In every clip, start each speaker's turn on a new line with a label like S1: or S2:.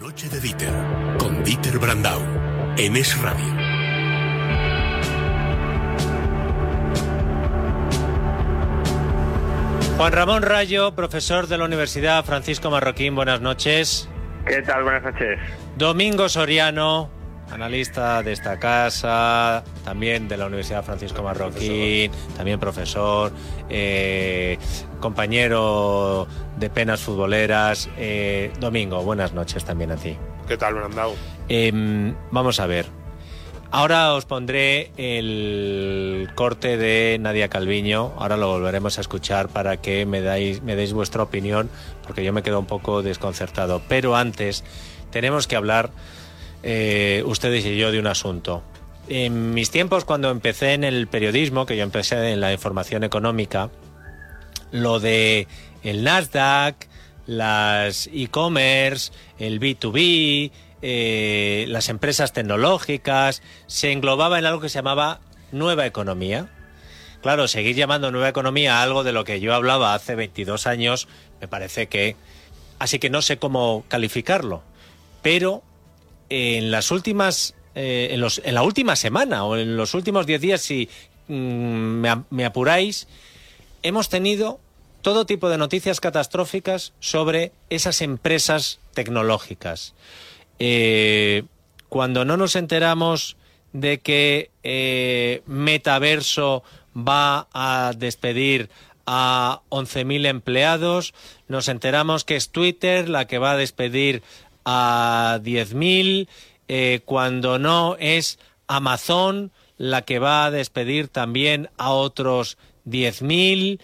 S1: Noche de Dieter, con Dieter Brandau, en Es Radio.
S2: Juan Ramón Rayo, profesor de la Universidad Francisco Marroquín, buenas noches.
S3: ¿Qué tal? Buenas noches.
S2: Domingo Soriano, analista de esta casa, también de la Universidad Francisco Marroquín, también profesor, eh, compañero de penas futboleras. Eh, Domingo, buenas noches también a ti.
S4: ¿Qué tal, Brandau?
S2: Em, vamos a ver. Ahora os pondré el corte de Nadia Calviño. Ahora lo volveremos a escuchar para que me, dais, me deis vuestra opinión, porque yo me quedo un poco desconcertado. Pero antes tenemos que hablar eh, ustedes y yo de un asunto. En mis tiempos, cuando empecé en el periodismo, que yo empecé en la información económica, lo de el Nasdaq, las e-commerce, el B2B, eh, las empresas tecnológicas, se englobaba en algo que se llamaba nueva economía. Claro, seguir llamando nueva economía algo de lo que yo hablaba hace 22 años, me parece que... Así que no sé cómo calificarlo. Pero en las últimas... Eh, en, los, en la última semana o en los últimos 10 días, si mm, me, apuráis, hemos tenido todo tipo de noticias catastróficas sobre esas empresas tecnológicas. Eh, cuando no nos enteramos de que eh, Metaverso va a despedir a 11.000 empleados, nos enteramos que es Twitter la que va a despedir a 10.000, eh, cuando no es Amazon la que va a despedir también a otros 10.000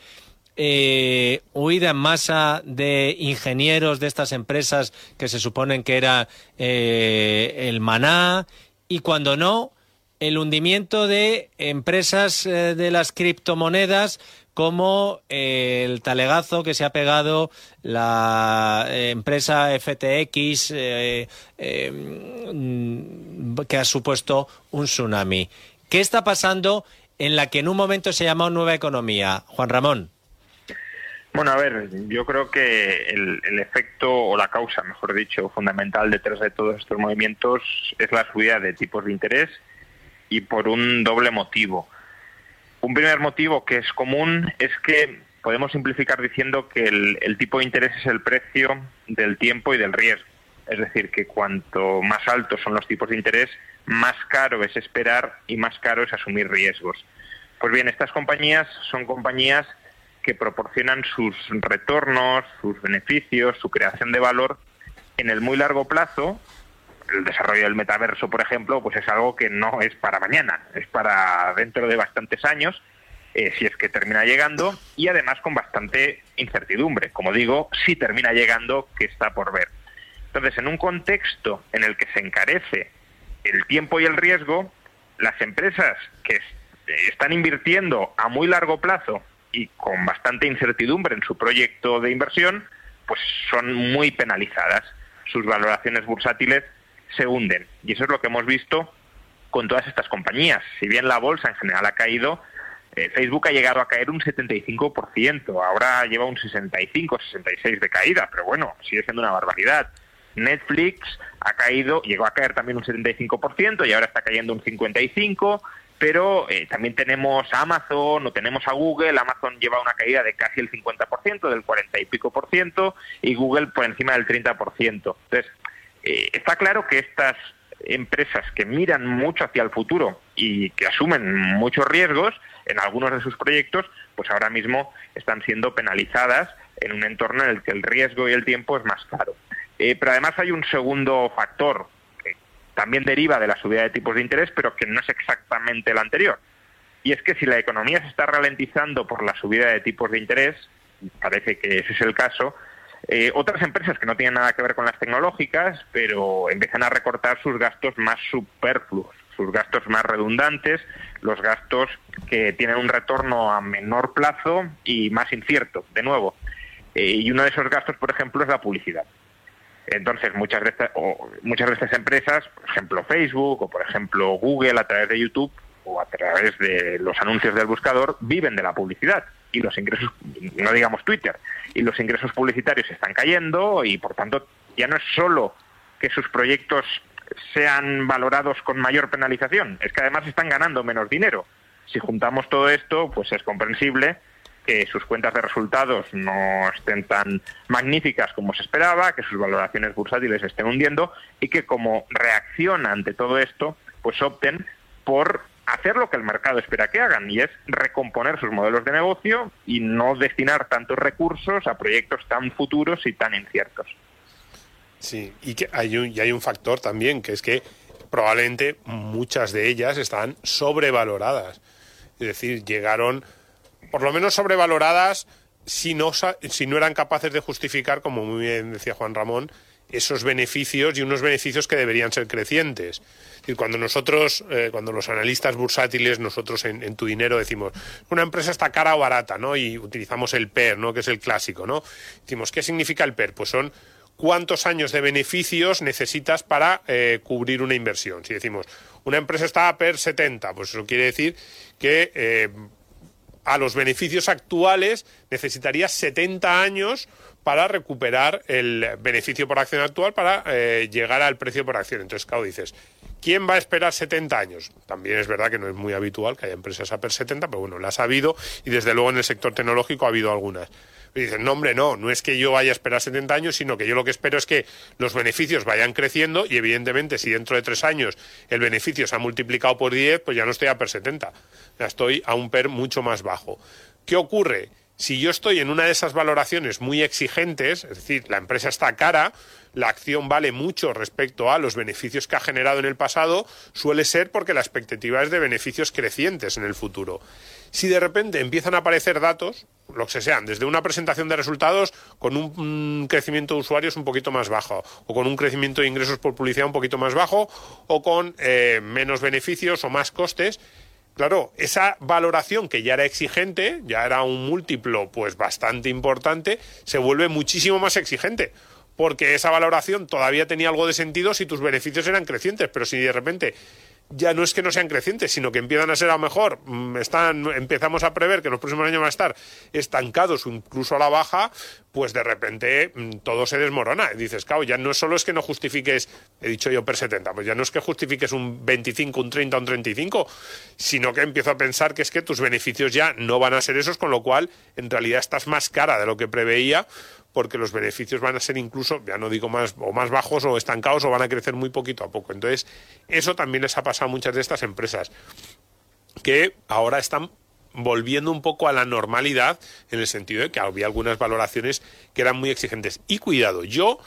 S2: eh, huida en masa de ingenieros de estas empresas que se suponen que era eh, el maná y cuando no, el hundimiento de empresas eh, de las criptomonedas como eh, el talegazo que se ha pegado la eh, empresa FTX eh, mm, que ha supuesto un tsunami. ¿Qué está pasando en la que en un momento se llamó nueva economía? Juan Ramón.
S3: Bueno, a ver, yo creo que el, efecto o la causa, mejor dicho, fundamental detrás de todos estos movimientos es la subida de tipos de interés y por un doble motivo. Un primer motivo que es común es que podemos simplificar diciendo que el, tipo de interés es el precio del tiempo y del riesgo. Es decir, que cuanto más altos son los tipos de interés, más caro es esperar y más caro es asumir riesgos. Pues bien, estas compañías son compañías que proporcionan sus retornos, sus beneficios, su creación de valor en el muy largo plazo. El desarrollo del metaverso, por ejemplo, pues es algo que no es para mañana, es para dentro de bastantes años, eh, si es que termina llegando, y además con bastante incertidumbre. Como digo, si termina llegando, que está por ver. Entonces, en un contexto en el que se encarece el tiempo y el riesgo, las empresas que están invirtiendo a muy largo plazo y con bastante incertidumbre en su proyecto de inversión, pues son muy penalizadas. Sus valoraciones bursátiles se hunden. Y eso es lo que hemos visto con todas estas compañías. Si bien la bolsa en general ha caído, eh, Facebook ha llegado a caer un 75%, ahora lleva un 65, 66 de caída, pero bueno, sigue siendo una barbaridad. Netflix ha caído, llegó a caer también un 75% y ahora está cayendo un 55%, pero eh, también tenemos a Amazon o tenemos a Google. Amazon lleva una caída de casi el 50%, del 40 y pico por ciento, y Google por encima del 30%. Entonces, eh, está claro que estas empresas que miran mucho hacia el futuro y que asumen muchos riesgos en algunos de sus proyectos, pues ahora mismo están siendo penalizadas en un entorno en el que el riesgo y el tiempo es más caro. Eh, pero además hay un segundo factor también deriva de la subida de tipos de interés, pero que no es exactamente la anterior. Y es que si la economía se está ralentizando por la subida de tipos de interés, parece que ese es el caso, Eh, otras empresas que no tienen nada que ver con las tecnológicas, pero empiezan a recortar sus gastos más superfluos, sus gastos más redundantes, los gastos que tienen un retorno a menor plazo y más incierto, de nuevo. Eh, y uno de esos gastos, por ejemplo, es la publicidad. Entonces, muchas de, muchas de estas empresas, por ejemplo Facebook o por ejemplo Google a través de YouTube o a través de los anuncios del buscador, viven de la publicidad y los ingresos, no digamos Twitter, y los ingresos publicitarios están cayendo y por tanto ya no es solo que sus proyectos sean valorados con mayor penalización, es que además están ganando menos dinero. Si juntamos todo esto, pues es comprensible que sus cuentas de resultados no estén tan magníficas como se esperaba, que sus valoraciones bursátiles estén hundiendo y que como reacción ante todo esto, pues opten por hacer lo que el mercado espera que hagan y es recomponer sus modelos de negocio y no destinar tantos recursos a proyectos tan futuros y tan inciertos.
S4: Sí, y que hay un, y hay un factor también, que es que probablemente muchas de ellas están sobrevaloradas. Es decir, llegaron por lo menos sobrevaloradas si no, si no eran capaces de justificar, como muy bien decía Juan Ramón, esos beneficios y unos beneficios que deberían ser crecientes. Y cuando nosotros, eh, cuando los analistas bursátiles, nosotros en, tu dinero decimos, una empresa está cara o barata, ¿no? Y utilizamos el PER, ¿no? Que es el clásico, ¿no? Decimos, ¿qué significa el PER? Pues son cuántos años de beneficios necesitas para eh, cubrir una inversión. Si decimos, una empresa está a PER 70, pues eso quiere decir que eh, a los beneficios actuales necesitaría 70 años para recuperar el beneficio por acción actual para eh, llegar al precio por acción. Entonces, claro, dices, ¿quién va a esperar 70 años? También es verdad que no es muy habitual que haya empresas a per 70, pero bueno, las ha habido y desde luego en el sector tecnológico ha habido algunas. Y dicen, no, hombre, no, no es que yo vaya a esperar 70 años, sino que yo lo que espero es que los beneficios vayan creciendo y evidentemente si dentro de tres años el beneficio se ha multiplicado por 10, pues ya no estoy a PER 70, ya estoy a un PER mucho más bajo. ¿Qué ocurre? Si yo estoy en una de esas valoraciones muy exigentes, es decir, la empresa está cara, la acción vale mucho respecto a los beneficios que ha generado en el pasado, suele ser porque la expectativa es de beneficios crecientes en el futuro. Si de repente empiezan a aparecer datos, lo que sean, desde una presentación de resultados con un crecimiento de usuarios un poquito más bajo, o con un crecimiento de ingresos por publicidad un poquito más bajo, o con eh, menos beneficios o más costes, Claro, esa valoración que ya era exigente, ya era un múltiplo pues bastante importante, se vuelve muchísimo más exigente porque esa valoración todavía tenía algo de sentido si tus beneficios eran crecientes, pero si de repente ya no es que no sean crecientes, sino que empiezan a ser a lo mejor, mm, están, empezamos a prever que en los próximos años van a estar estancados o incluso a la baja, pues de repente mm, todo se desmorona. Y dices, claro, ya no solo es que no justifiques, he dicho yo per 70, pues ya no es que justifiques un 25, un 30, un 35, sino que empiezo a pensar que es que tus beneficios ya no van a ser esos, con lo cual en realidad estás más cara de lo que preveía porque los beneficios van a ser incluso, ya no digo más, o más bajos o estancados o van a crecer muy poquito a poco. Entonces, eso también les ha pasado a muchas de estas empresas, que ahora están volviendo un poco a la normalidad en el sentido de que había algunas valoraciones que eran muy exigentes. Y cuidado, yo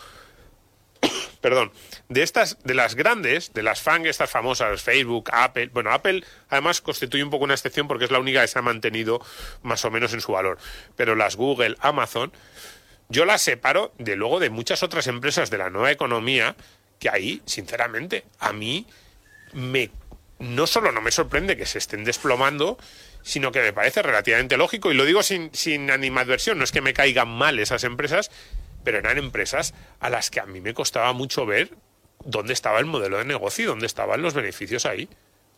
S4: perdón, de estas, de las grandes, de las FANG, estas famosas, Facebook, Apple, bueno, Apple además constituye un poco una excepción porque es la única que se ha mantenido más o menos en su valor, pero las Google, Amazon, yo la separo de luego de muchas otras empresas de la nueva economía que ahí, sinceramente, a mí me no solo no me sorprende que se estén desplomando, sino que me parece relativamente lógico, y lo digo sin, sin animadversión, no es que me caigan mal esas empresas, pero eran empresas a las que a mí me costaba mucho ver dónde estaba el modelo de negocio y dónde estaban los beneficios ahí.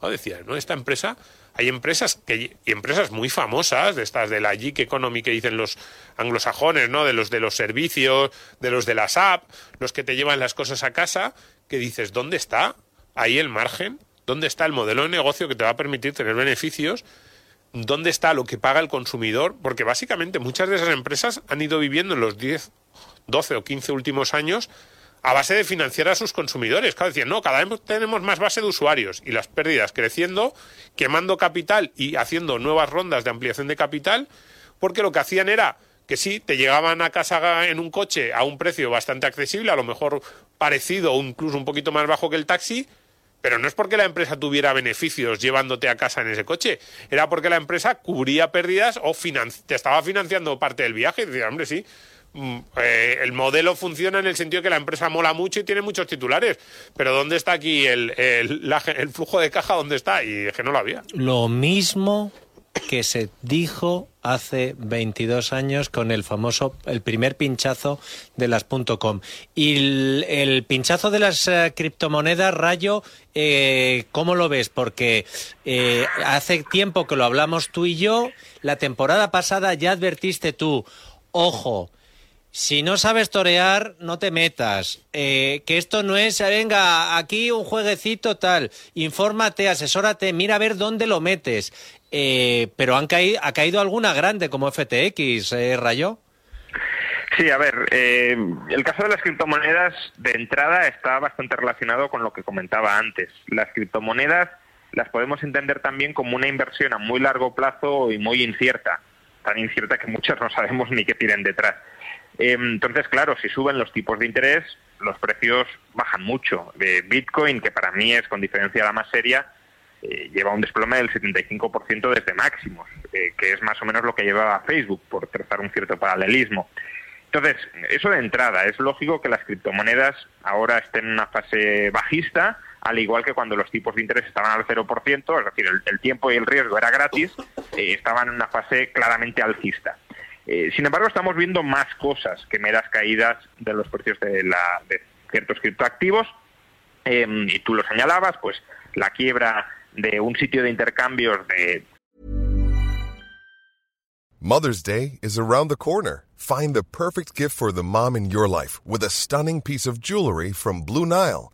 S4: Decía, ¿no? Esta empresa hay empresas que y empresas muy famosas de estas de la geek economy que dicen los anglosajones no de los de los servicios de los de las app los que te llevan las cosas a casa que dices dónde está ahí el margen dónde está el modelo de negocio que te va a permitir tener beneficios dónde está lo que paga el consumidor porque básicamente muchas de esas empresas han ido viviendo en los 10 12 o 15 últimos años a base de financiar a sus consumidores. Claro, decían, no, cada vez tenemos más base de usuarios y las pérdidas creciendo, quemando capital y haciendo nuevas rondas de ampliación de capital, porque lo que hacían era que sí, te llegaban a casa en un coche a un precio bastante accesible, a lo mejor parecido o incluso un poquito más bajo que el taxi, pero no es porque la empresa tuviera beneficios llevándote a casa en ese coche, era porque la empresa cubría pérdidas o te estaba financiando parte del viaje. Y decía, hombre, sí, eh, el modelo funciona en el sentido que la empresa mola mucho y tiene muchos titulares. Pero ¿dónde está aquí el, el, flujo de caja? ¿Dónde está? Y es que no lo había.
S2: Lo mismo que se dijo hace 22 años con el famoso, el primer pinchazo de las .com. Y el, pinchazo de las eh, criptomonedas, Rayo, eh, ¿cómo lo ves? Porque hace tiempo que lo hablamos tú y yo, la temporada pasada ya advertiste tú, ojo, si no sabes torear, no te metas. que esto no es, venga, aquí un jueguecito tal. Infórmate, asesórate, mira a ver dónde lo metes. Eh, pero han caído, ha caído alguna grande como FTX, eh, Rayo.
S3: Sí, a ver, eh, el caso de las criptomonedas de entrada está bastante relacionado con lo que comentaba antes. Las criptomonedas las podemos entender también como una inversión a muy largo plazo y muy incierta, tan incierta que muchos no sabemos ni qué tienen detrás. Eh, entonces, claro, si suben los tipos de interés, los precios bajan mucho. Bitcoin, que para mí es con diferencia la más seria, eh, lleva un desplome del 75% desde máximos, eh, que es más o menos lo que llevaba Facebook, por trazar un cierto paralelismo. Entonces, eso de entrada, es lógico que las criptomonedas ahora estén en una fase bajista, al igual que cuando los tipos de interés estaban al 0%, es decir, el, tiempo y el riesgo era gratis, eh, estaban en una fase claramente alcista. sin embargo, estamos viendo más cosas que meras caídas de los precios de, la, ciertos criptoactivos, y tú lo señalabas, pues la quiebra de un sitio de intercambios de
S5: Mother's Day is around the corner. Find the perfect gift for the mom in your life with a stunning piece of jewelry from Blue Nile.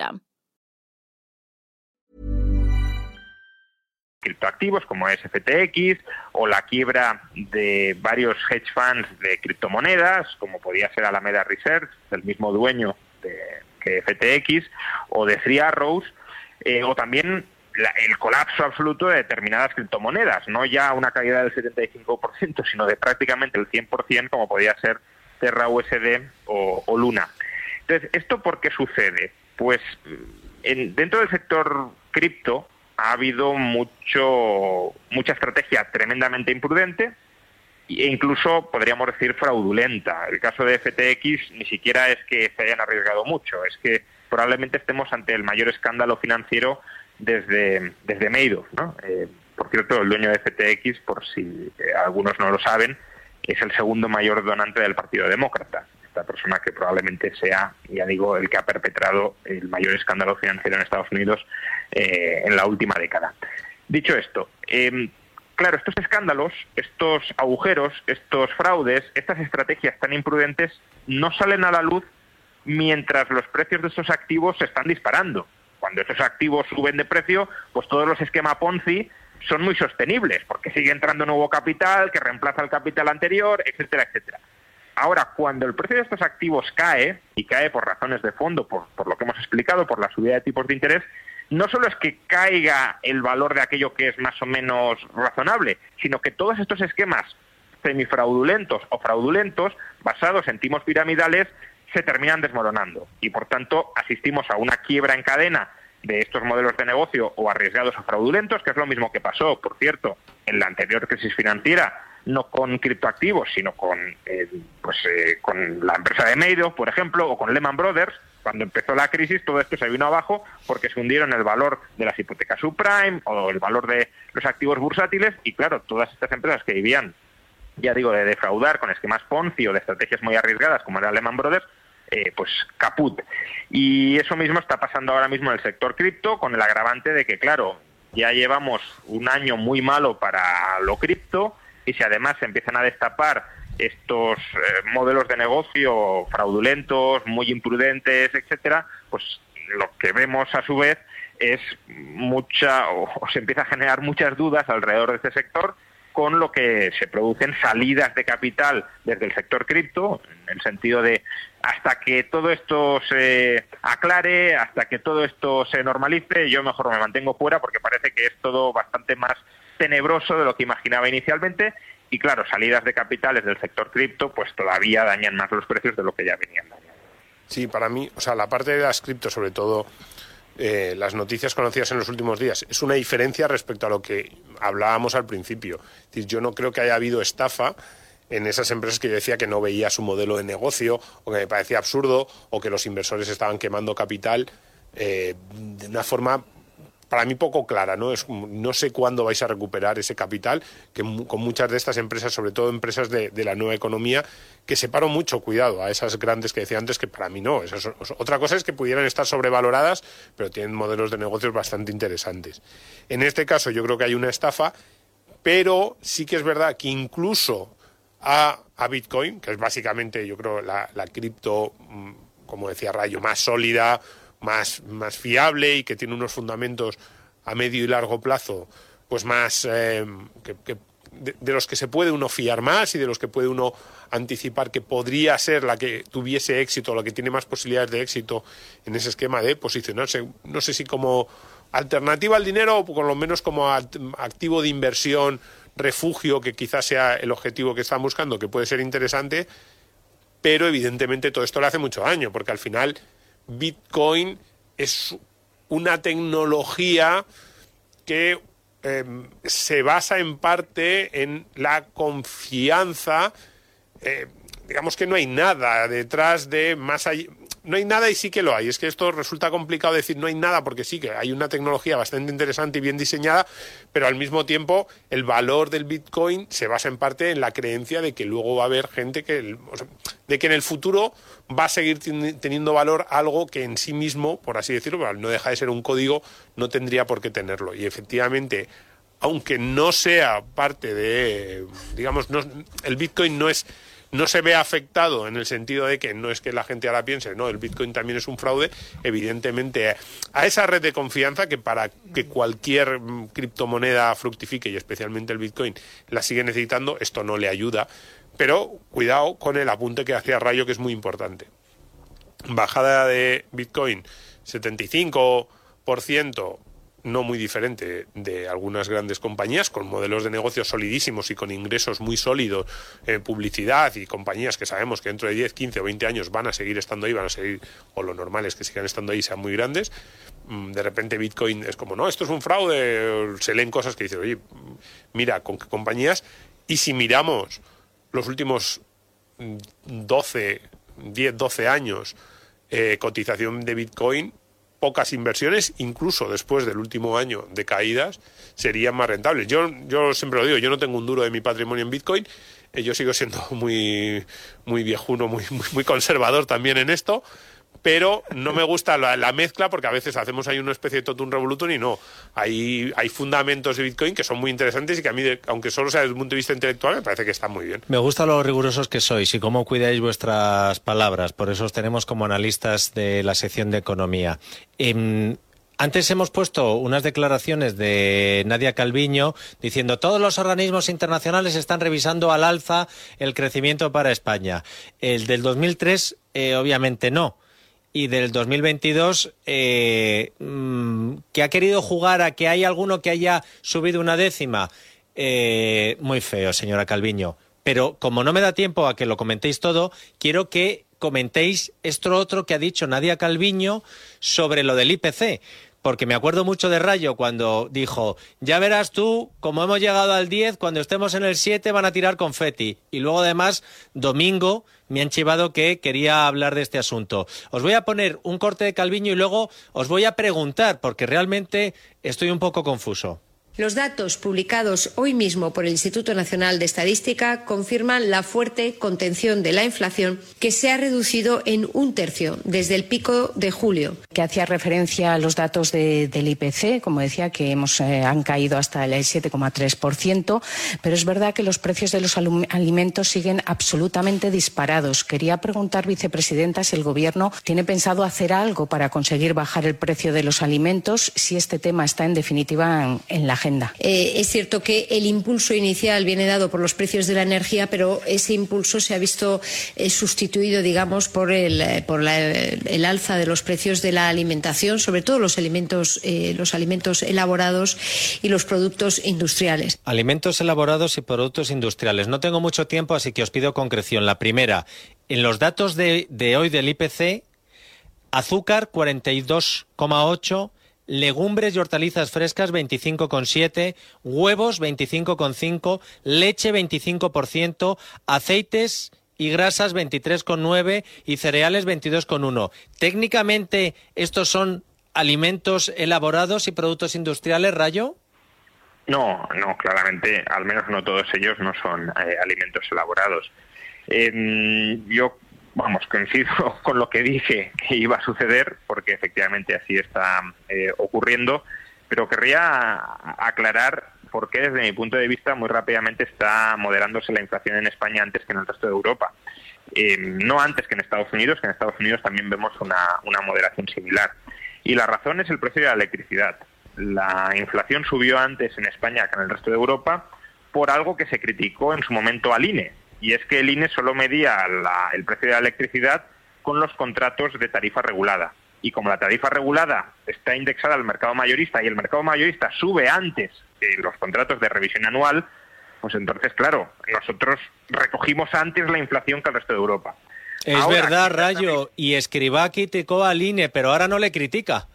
S3: Criptoactivos como es FTX o la quiebra de varios hedge funds de criptomonedas como podía ser Alameda Research, del mismo dueño de, que FTX o de Three Arrows eh, o también el colapso absoluto de determinadas criptomonedas, no ya una caída del 75%, sino de prácticamente el 100% como podía ser Terra USD o, o Luna. Entonces, ¿esto por qué sucede? Pues en, dentro del sector cripto ha habido mucho, mucha estrategia tremendamente imprudente e incluso podríamos decir fraudulenta. El caso de FTX ni siquiera es que se hayan arriesgado mucho, es que probablemente estemos ante el mayor escándalo financiero desde, desde Madoff. ¿no? Eh, por cierto, el dueño de FTX, por si algunos no lo saben, es el segundo mayor donante del Partido Demócrata esta persona que probablemente sea, ya digo, el que ha perpetrado el mayor escándalo financiero en Estados Unidos eh, en la última década. Dicho esto, em, claro, estos escándalos, estos agujeros, estos fraudes, estas estrategias tan imprudentes no salen a la luz mientras los precios de estos activos se están disparando. Cuando estos activos suben de precio, pues todos los esquemas Ponzi son muy sostenibles, porque sigue entrando nuevo capital que reemplaza el capital anterior, etcétera, etcétera. Ahora, cuando el precio de estos activos cae, y cae por razones de fondo, por, lo que hemos explicado, por la subida de tipos de interés, no solo es que caiga el valor de aquello que es más o menos razonable, sino que todos estos esquemas semifraudulentos o fraudulentos, basados en timos piramidales, se terminan desmoronando. Y por tanto asistimos a una quiebra en cadena de estos modelos de negocio o arriesgados o fraudulentos, que es lo mismo que pasó, por cierto, en la anterior crisis financiera, no con criptoactivos, sino con, eh, pues, eh, con la empresa de Madoff, por ejemplo, o con Lehman Brothers. Cuando empezó la crisis, todo esto se vino abajo porque se hundieron el valor de las hipotecas subprime o el valor de los activos bursátiles y, claro, todas estas empresas que vivían, ya digo, de defraudar con esquemas Ponzi o de estrategias muy arriesgadas como era Lehman Brothers, eh, pues caput. Y eso mismo está pasando ahora mismo en el sector cripto, con el agravante de que, claro, ya llevamos un año muy malo para lo cripto y si además se empiezan a destapar estos eh, modelos de negocio fraudulentos, muy imprudentes, etcétera, pues lo que vemos a su vez es mucha o se empieza a generar muchas dudas alrededor de este sector con lo que se producen salidas de capital desde el sector cripto, en el sentido de hasta que todo esto se aclare, hasta que todo esto se normalice, yo mejor me mantengo fuera porque parece que es todo bastante más tenebroso de lo que imaginaba inicialmente y claro, salidas de capitales del sector cripto pues todavía dañan más los precios de lo que ya venían dañando.
S4: Sí, para mí, o sea, la parte de las cripto sobre todo eh, las noticias conocidas en los últimos días. Es una diferencia respecto a lo que hablábamos al principio. Es decir, yo no creo que haya habido estafa en esas empresas que yo decía que no veía su modelo de negocio o que me parecía absurdo o que los inversores estaban quemando capital eh, de una forma para mí poco clara, ¿no? Es, no sé cuándo vais a recuperar ese capital, que con muchas de estas empresas, sobre todo empresas de, la nueva economía, que separo mucho cuidado a esas grandes que decía antes, que para mí no. otra cosa es que pudieran estar sobrevaloradas, pero tienen modelos de negocios bastante interesantes. En este caso yo creo que hay una estafa, pero sí que es verdad que incluso a, Bitcoin, que es básicamente, yo creo, la, la cripto, mm, como decía Rayo, más sólida, más, más fiable y que tiene unos fundamentos a medio y largo plazo, pues más eh, que, de, los que se puede uno fiar más y de los que puede uno anticipar que podría ser la que tuviese éxito, la que tiene más posibilidades de éxito en ese esquema de posicionarse, no sé si como alternativa al dinero o por lo menos como activo de inversión, refugio, que quizás sea el objetivo que están buscando, que puede ser interesante, pero evidentemente todo esto le hace mucho daño, porque al final Bitcoin es una tecnología que em, se basa en parte en la confianza. Eh, digamos que no hay nada detrás de más allá, no hay nada y sí que lo hay. Es que esto resulta complicado decir no hay nada porque sí que hay una tecnología bastante interesante y bien diseñada, pero al mismo tiempo el valor del Bitcoin se basa en parte en la creencia de que luego va a haber gente que, de que en el futuro va a seguir teniendo valor algo que en sí mismo, por así decirlo, no deja de ser un código, no tendría por qué tenerlo. Y efectivamente, aunque no sea parte de, digamos, el Bitcoin no es no se ve afectado en el sentido de que no es que la gente ahora piense, no, el Bitcoin también es un fraude, evidentemente a esa red de confianza que para que cualquier mm, criptomoneda fructifique y especialmente el Bitcoin la sigue necesitando, esto no le ayuda. Pero cuidado con el apunte que hacía Rayo, que es muy importante. Bajada de Bitcoin 75%, no muy diferente de algunas grandes compañías con modelos de negocio solidísimos y con ingresos muy sólidos, en publicidad y compañías que sabemos que dentro de 10, 15 o 20 años van a seguir estando ahí, van a seguir, o lo normal es que sigan estando ahí sean muy grandes. Mm, de repente Bitcoin es como, no, esto es un fraude, se leen cosas que dicen, oye, mira, con qué compañías. Y si miramos los últimos 12, 10, 12 años, eh, cotización de Bitcoin, pocas inversiones, incluso después del último año de caídas, serían más rentables. Yo, yo siempre lo digo, yo no tengo un duro de mi patrimonio en Bitcoin, eh, yo sigo siendo muy, muy viejuno, muy, muy conservador también en esto, pero no me gusta la, mezcla porque a veces hacemos ahí una especie de totum revolutum y no. Hay, hay fundamentos de Bitcoin que son muy interesantes y que a mí, aunque solo sea desde el punto de vista intelectual, me parece que están muy bien.
S2: Me gusta lo rigurosos que sois y cómo cuidáis vuestras palabras. Por eso os tenemos como analistas de la sección de economía. Em, antes hemos puesto unas declaraciones de Nadia Calviño diciendo todos los organismos internacionales están revisando al alza el crecimiento para España. El del 2003, eh, obviamente no. Y del 2022 eh, mm, que ha querido jugar a que hay alguno que haya subido una décima. Eh, muy feo, señora Calviño. Pero como no me da tiempo a que lo comentéis todo, quiero que comentéis esto otro que ha dicho Nadia Calviño sobre lo del IPC porque me acuerdo mucho de Rayo cuando dijo, ya verás tú, como hemos llegado al 10, cuando estemos en el 7 van a tirar confeti. Y luego además, domingo, me han chivado que quería hablar de este asunto. Os voy a poner un corte de Calviño y luego os voy a preguntar, porque realmente estoy un poco confuso.
S6: Los datos publicados hoy mismo por el Instituto Nacional de Estadística confirman la fuerte contención de la inflación que se ha reducido en un tercio desde el pico de julio.
S7: Que hacía referencia a los datos de, del IPC, como decía, que hemos, eh, han caído hasta el 7,3%, pero es verdad que los precios de los alimentos siguen absolutamente disparados. Quería preguntar, vicepresidenta, si el Gobierno tiene pensado hacer algo para conseguir bajar el precio de los alimentos, si este tema está en definitiva en, en la
S6: eh, es cierto que el impulso inicial viene dado por los precios de la energía, pero ese impulso se ha visto eh, sustituido, digamos, por, el, eh, por el alza de los precios de la alimentación, sobre todo los alimentos, los alimentos elaborados y los productos industriales.
S2: Alimentos elaborados y productos industriales. No tengo mucho tiempo, así que os pido concreción. La primera, en los datos de, de hoy del IPC, azúcar 42,8 legumbres y hortalizas frescas 25,7, huevos 25,5, leche 25%, aceites y grasas 23,9 y cereales 22,1. Técnicamente, ¿estos son alimentos elaborados y productos industriales, Rayo?
S3: No, no, claramente, al menos no todos ellos no son eh, alimentos elaborados. Em, yo vamos, coincido con lo que dije que iba a suceder, porque efectivamente así está eh, ocurriendo, pero querría aclarar por qué, desde mi punto de vista, muy rápidamente está moderándose la inflación en España antes que en el resto de Europa. Eh, no antes que en Estados Unidos, que en Estados Unidos también vemos una, una moderación similar. Y la razón es el precio de la electricidad. La inflación subió antes en España que en el resto de Europa por algo que se criticó en su momento al INE, y es que el INE solo medía el precio de la electricidad con los contratos de tarifa regulada. Y como la tarifa regulada está indexada al mercado mayorista y el mercado mayorista sube antes que los contratos de revisión anual, pues entonces, claro, nosotros recogimos antes la inflación que el resto de Europa.
S2: Es verdad, Rayo, y Escribá criticó al INE, pero ahora no le critica.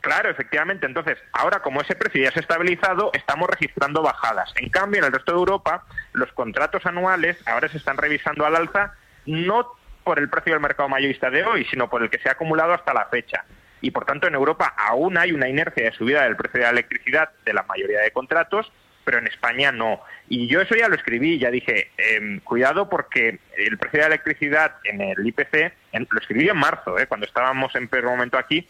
S3: Claro, efectivamente. Entonces, ahora como ese precio ya se ha estabilizado, estamos registrando bajadas. En cambio, en el resto de Europa, los contratos anuales ahora se están revisando al alza, no por el precio del mercado mayorista de hoy, sino por el que se ha acumulado hasta la fecha. Y por tanto, en Europa aún hay una inercia de subida del precio de la electricidad de la mayoría de contratos, pero en España no. Y yo eso ya lo escribí, ya dije, em, cuidado porque el precio de la electricidad en el IPC, lo escribí en marzo, eh, cuando estábamos en peor momento aquí,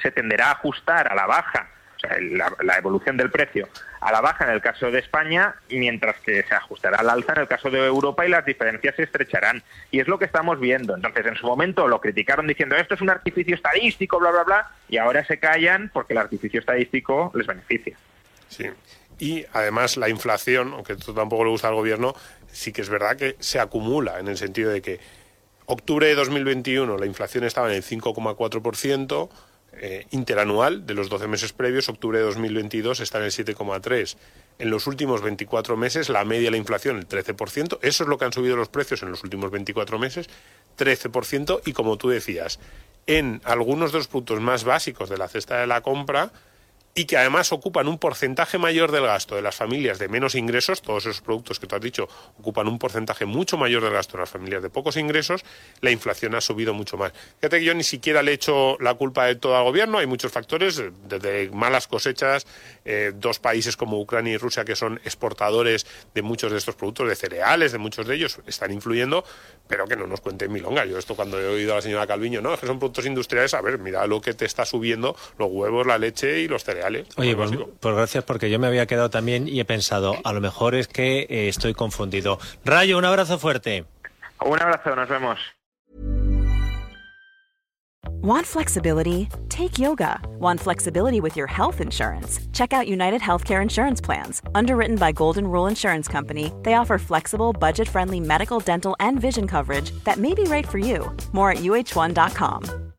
S3: se tenderá a ajustar a la baja, o sea, la, evolución del precio a la baja en el caso de España, mientras que se ajustará al alza en el caso de Europa y las diferencias se estrecharán. Y es lo que estamos viendo. Entonces, en su momento lo criticaron diciendo esto es un artificio estadístico, bla, bla, bla, y ahora se callan porque el artificio estadístico les beneficia.
S4: Sí. Y además la inflación, aunque esto tampoco le gusta al gobierno, sí que es verdad que se acumula en el sentido de que octubre de 2021 la inflación estaba en el 5,4%, eh, interanual de los 12 meses previos, octubre de 2022 está en el 7,3. En los últimos 24 meses, la media de la inflación, el 13%. Eso es lo que han subido los precios en los últimos 24 meses, 13%. Y como tú decías, en algunos de los productos más básicos de la cesta de la compra, y que además ocupan un porcentaje mayor del gasto de las familias de menos ingresos, todos esos productos que tú has dicho ocupan un porcentaje mucho mayor del gasto de las familias de pocos ingresos, la inflación ha subido mucho más. Fíjate que yo ni siquiera le he hecho la culpa de todo al gobierno, hay muchos factores, desde malas cosechas, eh, dos países como Ucrania y Rusia que son exportadores de muchos de estos productos, de cereales, de muchos de ellos, están influyendo, pero que no nos cuenten milonga. Yo esto cuando he oído a la señora Calviño, no, es que son productos industriales, a ver, mira lo que te está subiendo, los huevos, la leche y los cereales
S2: Oye, pues, pues, gracias porque yo me había quedado también y he pensado, a lo mejor es que eh, estoy confundido. Rayo, un abrazo fuerte.
S3: Un abrazo, nos vemos.
S8: Want flexibility? Take yoga. Want flexibility with your health insurance? Check out United Healthcare Insurance Plans. Underwritten by Golden Rule Insurance Company, they offer flexible, budget friendly medical, dental, and vision coverage that may be right for you. More at uh1.com.